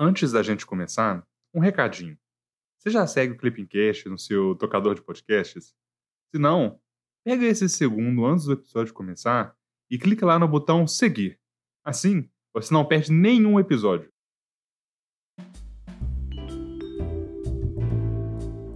Antes da gente começar, um recadinho. Você já segue o Clippingcast no seu tocador de podcasts? Se não, pega esse segundo antes do episódio começar e clica lá no botão seguir. Assim, você não perde nenhum episódio.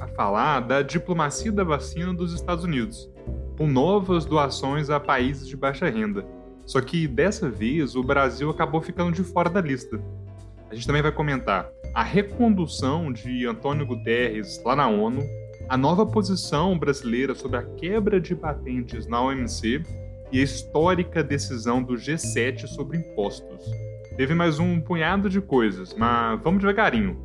a falar da diplomacia da vacina dos Estados Unidos, com novas doações a países de baixa renda. Só que dessa vez o Brasil acabou ficando de fora da lista. A gente também vai comentar a recondução de Antônio Guterres lá na ONU, a nova posição brasileira sobre a quebra de patentes na OMC e a histórica decisão do G7 sobre impostos. Teve mais um punhado de coisas, mas vamos devagarinho.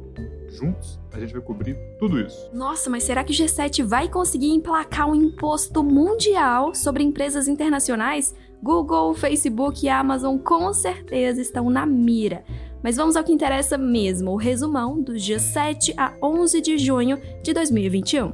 Juntos, a gente vai cobrir tudo isso. Nossa, mas será que o G7 vai conseguir emplacar um imposto mundial sobre empresas internacionais? Google, Facebook e Amazon com certeza estão na mira. Mas vamos ao que interessa mesmo, o resumão do dia 7 a 11 de junho de 2021.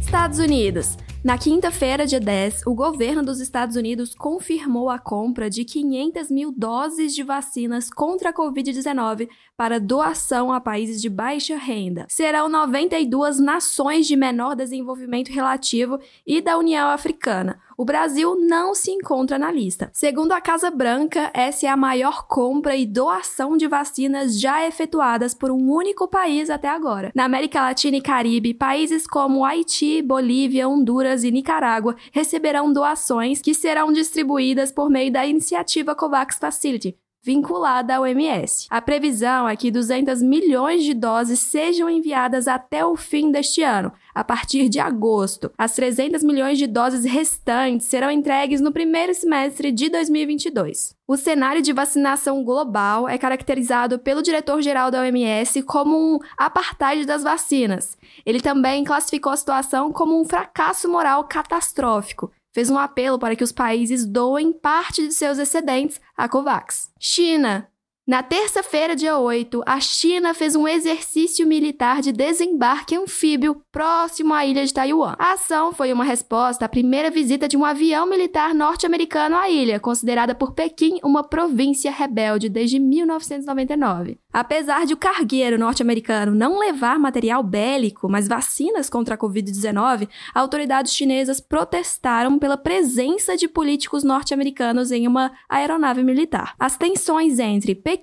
Estados Unidos. Na quinta-feira, dia 10, o governo dos Estados Unidos confirmou a compra de 500 mil doses de vacinas contra a Covid-19 para doação a países de baixa renda. Serão 92 nações de menor desenvolvimento relativo e da União Africana. O Brasil não se encontra na lista. Segundo a Casa Branca, essa é a maior compra e doação de vacinas já efetuadas por um único país até agora. Na América Latina e Caribe, países como Haiti, Bolívia, Honduras e Nicarágua receberão doações que serão distribuídas por meio da iniciativa COVAX Facility, vinculada ao MS. A previsão é que 200 milhões de doses sejam enviadas até o fim deste ano, a partir de agosto. As 300 milhões de doses restantes serão entregues no primeiro semestre de 2022. O cenário de vacinação global é caracterizado pelo diretor-geral da OMS como um apartheid das vacinas. Ele também classificou a situação como um fracasso moral catastrófico fez um apelo para que os países doem parte de seus excedentes à COVAX. China. Na terça-feira, dia 8, a China fez um exercício militar de desembarque anfíbio próximo à ilha de Taiwan. A ação foi uma resposta à primeira visita de um avião militar norte-americano à ilha, considerada por Pequim uma província rebelde desde 1999. Apesar de o cargueiro norte-americano não levar material bélico, mas vacinas contra a Covid-19, autoridades chinesas protestaram pela presença de políticos norte-americanos em uma aeronave militar. As tensões entre Pequim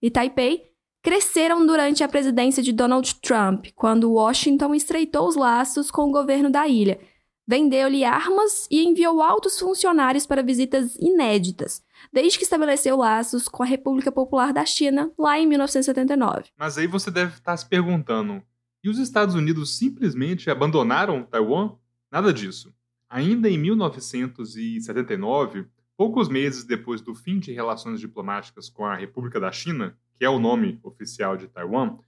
e Taipei cresceram durante a presidência de Donald Trump, quando Washington estreitou os laços com o governo da ilha, vendeu-lhe armas e enviou altos funcionários para visitas inéditas, desde que estabeleceu laços com a República Popular da China lá em 1979. Mas aí você deve estar se perguntando: e os Estados Unidos simplesmente abandonaram Taiwan? Nada disso. Ainda em 1979, poucos meses depois do fim de relações diplomáticas com a República da China, que é o nome oficial de Taiwan,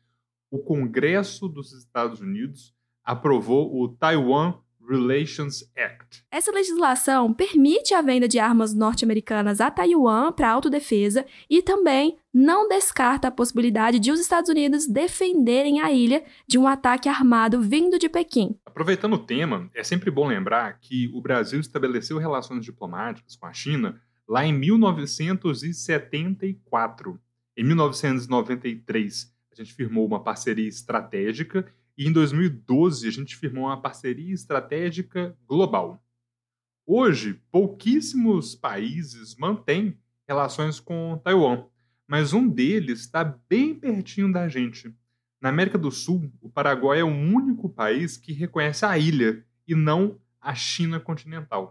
o Congresso dos Estados Unidos aprovou o Taiwan Relations Act. Essa legislação permite a venda de armas norte-americanas a Taiwan para autodefesa e também não descarta a possibilidade de os Estados Unidos defenderem a ilha de um ataque armado vindo de Pequim. Aproveitando o tema, é sempre bom lembrar que o Brasil estabeleceu relações diplomáticas com a China lá em 1974. Em 1993, a gente firmou uma parceria estratégica e em 2012 a gente firmou uma parceria estratégica global. Hoje, pouquíssimos países mantêm relações com Taiwan, mas um deles está bem pertinho da gente. Na América do Sul, o Paraguai é o único país que reconhece a ilha e não a China continental.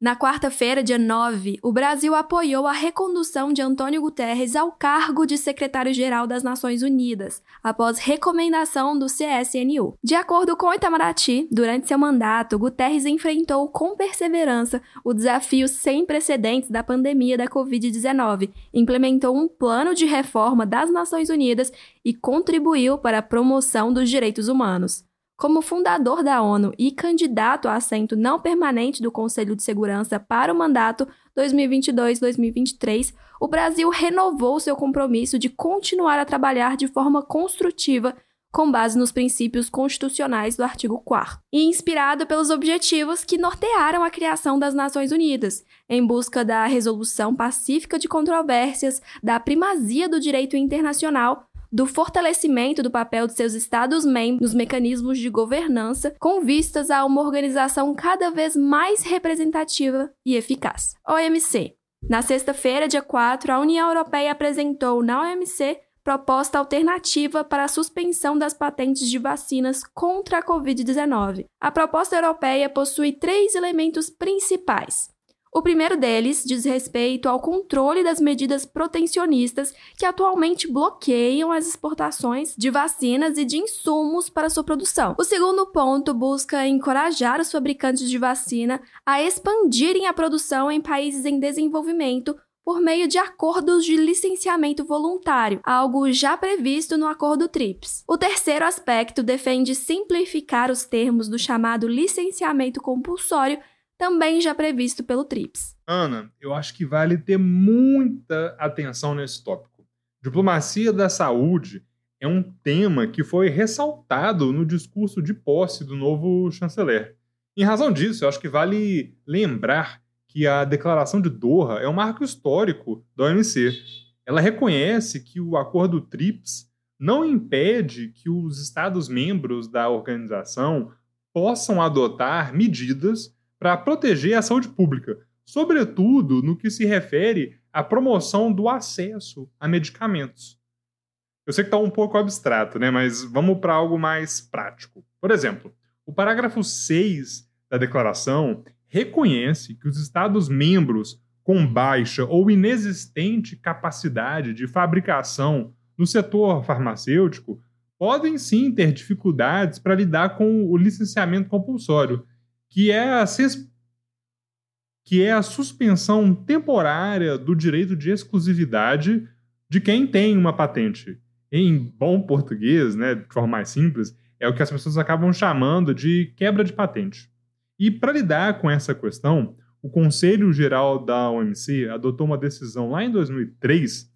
Na quarta-feira, dia 9, o Brasil apoiou a recondução de Antônio Guterres ao cargo de secretário-geral das Nações Unidas, após recomendação do CSNU. De acordo com Itamaraty, durante seu mandato, Guterres enfrentou com perseverança o desafio sem precedentes da pandemia da Covid-19, implementou um plano de reforma das Nações Unidas e contribuiu para a promoção dos direitos humanos. Como fundador da ONU e candidato a assento não permanente do Conselho de Segurança para o mandato 2022-2023, o Brasil renovou seu compromisso de continuar a trabalhar de forma construtiva com base nos princípios constitucionais do artigo 4 e inspirado pelos objetivos que nortearam a criação das Nações Unidas, em busca da resolução pacífica de controvérsias, da primazia do direito internacional do fortalecimento do papel de seus Estados-membros nos mecanismos de governança, com vistas a uma organização cada vez mais representativa e eficaz. OMC. Na sexta-feira, dia 4, a União Europeia apresentou na OMC proposta alternativa para a suspensão das patentes de vacinas contra a Covid-19. A proposta europeia possui três elementos principais. O primeiro deles diz respeito ao controle das medidas protecionistas que atualmente bloqueiam as exportações de vacinas e de insumos para sua produção. O segundo ponto busca encorajar os fabricantes de vacina a expandirem a produção em países em desenvolvimento por meio de acordos de licenciamento voluntário, algo já previsto no acordo TRIPS. O terceiro aspecto defende simplificar os termos do chamado licenciamento compulsório também já previsto pelo TRIPS. Ana, eu acho que vale ter muita atenção nesse tópico. Diplomacia da saúde é um tema que foi ressaltado no discurso de posse do novo chanceler. Em razão disso, eu acho que vale lembrar que a Declaração de Doha é um marco histórico da OMC. Ela reconhece que o acordo TRIPS não impede que os Estados-membros da organização possam adotar medidas para proteger a saúde pública, sobretudo no que se refere à promoção do acesso a medicamentos. Eu sei que está um pouco abstrato, né? mas vamos para algo mais prático. Por exemplo, o parágrafo 6 da declaração reconhece que os Estados-membros com baixa ou inexistente capacidade de fabricação no setor farmacêutico podem sim ter dificuldades para lidar com o licenciamento compulsório, que é a que é a suspensão temporária do direito de exclusividade de quem tem uma patente. Em bom português, né, de forma mais simples, é o que as pessoas acabam chamando de quebra de patente. E para lidar com essa questão, o Conselho Geral da OMC adotou uma decisão lá em 2003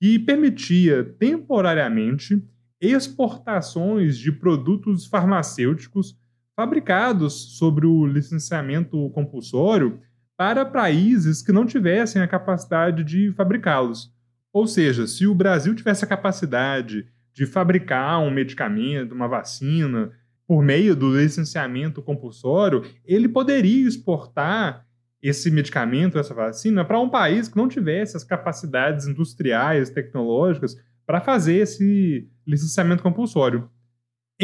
que permitia temporariamente exportações de produtos farmacêuticos fabricados sobre o licenciamento compulsório para países que não tivessem a capacidade de fabricá-los. Ou seja, se o Brasil tivesse a capacidade de fabricar um medicamento, uma vacina, por meio do licenciamento compulsório, ele poderia exportar esse medicamento, essa vacina, para um país que não tivesse as capacidades industriais, tecnológicas, para fazer esse licenciamento compulsório.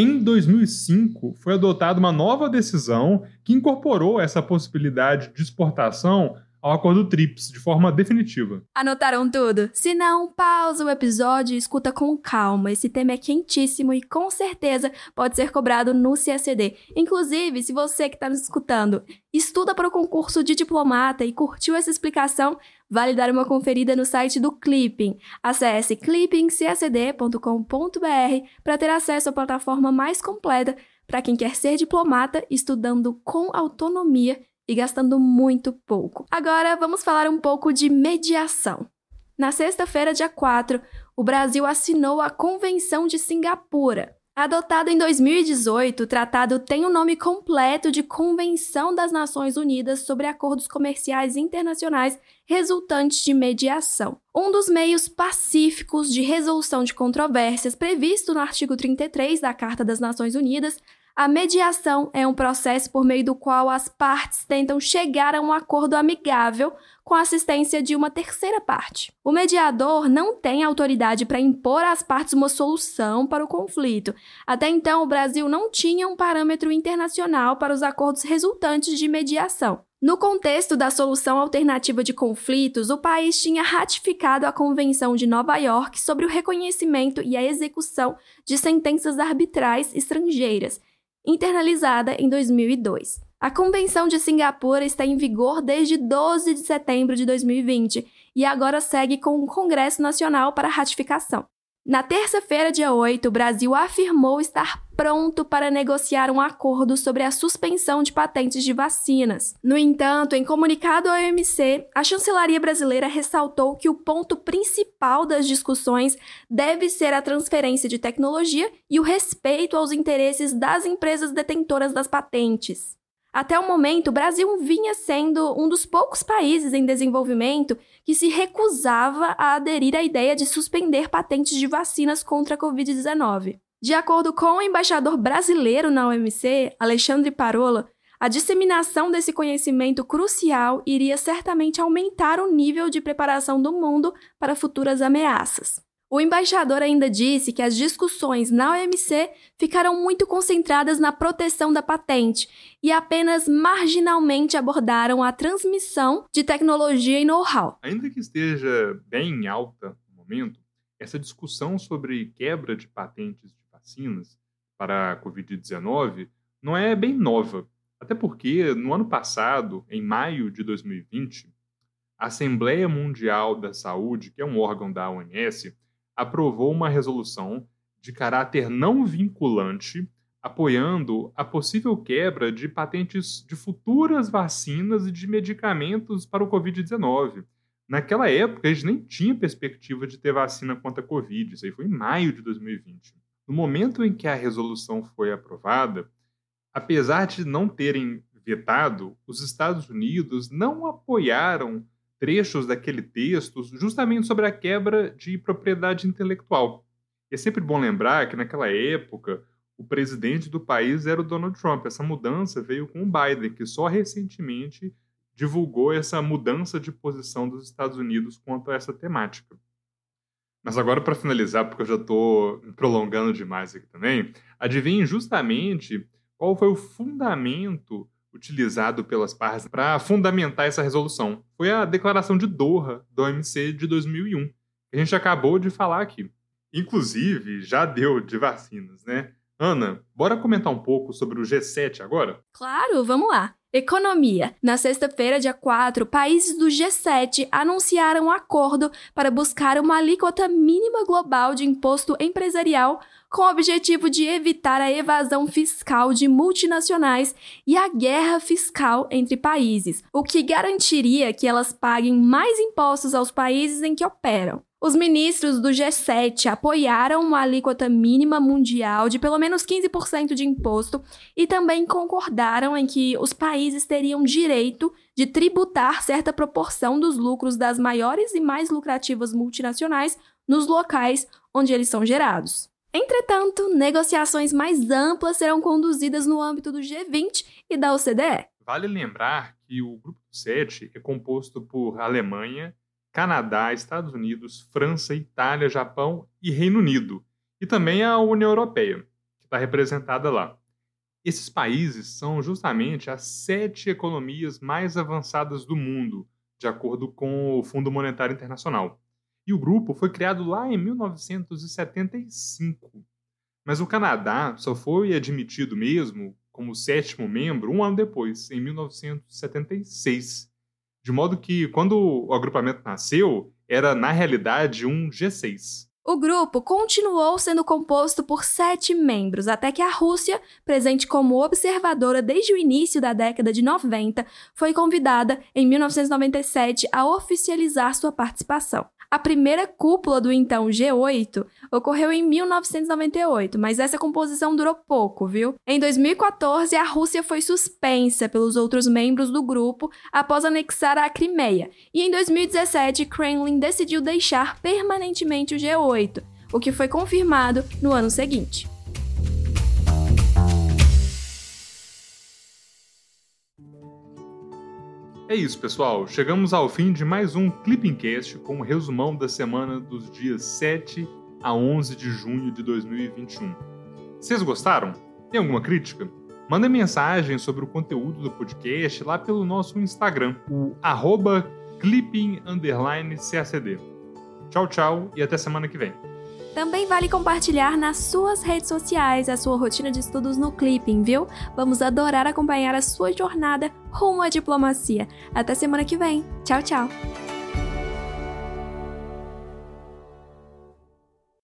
Em 2005, foi adotada uma nova decisão que incorporou essa possibilidade de exportação ao acordo TRIPS de forma definitiva. Anotaram tudo? Se não, pausa o episódio e escuta com calma. Esse tema é quentíssimo e com certeza pode ser cobrado no CACD. Inclusive, se você que está nos escutando estuda para o concurso de diplomata e curtiu essa explicação, vale dar uma conferida no site do Clipping. Acesse clippingcacd.com.br para ter acesso à plataforma mais completa para quem quer ser diplomata estudando com autonomia e gastando muito pouco. Agora vamos falar um pouco de mediação. Na sexta-feira, dia 4, o Brasil assinou a Convenção de Singapura. Adotado em 2018, o tratado tem o nome completo de Convenção das Nações Unidas sobre Acordos Comerciais Internacionais resultantes de mediação. Um dos meios pacíficos de resolução de controvérsias previsto no artigo 33 da Carta das Nações Unidas a mediação é um processo por meio do qual as partes tentam chegar a um acordo amigável com a assistência de uma terceira parte. O mediador não tem autoridade para impor às partes uma solução para o conflito. Até então, o Brasil não tinha um parâmetro internacional para os acordos resultantes de mediação. No contexto da solução alternativa de conflitos, o país tinha ratificado a Convenção de Nova York sobre o reconhecimento e a execução de sentenças arbitrais estrangeiras, internalizada em 2002. A Convenção de Singapura está em vigor desde 12 de setembro de 2020 e agora segue com o Congresso Nacional para ratificação. Na terça-feira, dia 8, o Brasil afirmou estar pronto para negociar um acordo sobre a suspensão de patentes de vacinas. No entanto, em comunicado ao OMC, a chancelaria brasileira ressaltou que o ponto principal das discussões deve ser a transferência de tecnologia e o respeito aos interesses das empresas detentoras das patentes. Até o momento, o Brasil vinha sendo um dos poucos países em desenvolvimento que se recusava a aderir à ideia de suspender patentes de vacinas contra a Covid-19. De acordo com o embaixador brasileiro na OMC, Alexandre Parola, a disseminação desse conhecimento crucial iria certamente aumentar o nível de preparação do mundo para futuras ameaças. O embaixador ainda disse que as discussões na OMC ficaram muito concentradas na proteção da patente e apenas marginalmente abordaram a transmissão de tecnologia e know-how. Ainda que esteja bem alta no momento, essa discussão sobre quebra de patentes de vacinas para a Covid-19 não é bem nova. Até porque, no ano passado, em maio de 2020, a Assembleia Mundial da Saúde, que é um órgão da OMS, aprovou uma resolução de caráter não vinculante apoiando a possível quebra de patentes de futuras vacinas e de medicamentos para o Covid-19. Naquela época, gente nem tinha perspectiva de ter vacina contra a Covid, isso aí foi em maio de 2020. No momento em que a resolução foi aprovada, apesar de não terem vetado, os Estados Unidos não apoiaram trechos daquele texto justamente sobre a quebra de propriedade intelectual. E é sempre bom lembrar que naquela época o presidente do país era o Donald Trump. Essa mudança veio com o Biden, que só recentemente divulgou essa mudança de posição dos Estados Unidos quanto a essa temática. Mas agora, para finalizar, porque eu já estou prolongando demais aqui também, adivinhem justamente qual foi o fundamento utilizado pelas partes para fundamentar essa resolução. Foi a Declaração de Doha, do OMC de 2001, que a gente acabou de falar aqui. Inclusive, já deu de vacinas, né? Ana, bora comentar um pouco sobre o G7 agora? Claro, vamos lá. Economia. Na sexta-feira, dia 4, países do G7 anunciaram um acordo para buscar uma alíquota mínima global de imposto empresarial com o objetivo de evitar a evasão fiscal de multinacionais e a guerra fiscal entre países, o que garantiria que elas paguem mais impostos aos países em que operam. Os ministros do G7 apoiaram uma alíquota mínima mundial de pelo menos 15% de imposto e também concordaram em que os países teriam direito de tributar certa proporção dos lucros das maiores e mais lucrativas multinacionais nos locais onde eles são gerados. Entretanto, negociações mais amplas serão conduzidas no âmbito do G20 e da OCDE. Vale lembrar que o Grupo 7 é composto por Alemanha, Canadá, Estados Unidos, França, Itália, Japão e Reino Unido, e também a União Europeia, que está representada lá. Esses países são justamente as sete economias mais avançadas do mundo, de acordo com o Fundo Monetário Internacional. E o grupo foi criado lá em 1975. Mas o Canadá só foi admitido mesmo como sétimo membro um ano depois, em 1976. De modo que, quando o agrupamento nasceu, era na realidade um G6. O grupo continuou sendo composto por sete membros, até que a Rússia, presente como observadora desde o início da década de 90, foi convidada, em 1997, a oficializar sua participação. A primeira cúpula do então G8 ocorreu em 1998, mas essa composição durou pouco, viu? Em 2014, a Rússia foi suspensa pelos outros membros do grupo após anexar a Crimeia, e em 2017, Kremlin decidiu deixar permanentemente o G8, o que foi confirmado no ano seguinte. É isso, pessoal. Chegamos ao fim de mais um Clippingcast com um resumão da semana dos dias 7 a 11 de junho de 2021. Vocês gostaram? Tem alguma crítica? Manda mensagem sobre o conteúdo do podcast lá pelo nosso Instagram, o clipping_cacd. Tchau, tchau e até semana que vem. Também vale compartilhar nas suas redes sociais a sua rotina de estudos no Clipping, viu? Vamos adorar acompanhar a sua jornada rumo à diplomacia. Até semana que vem. Tchau, tchau.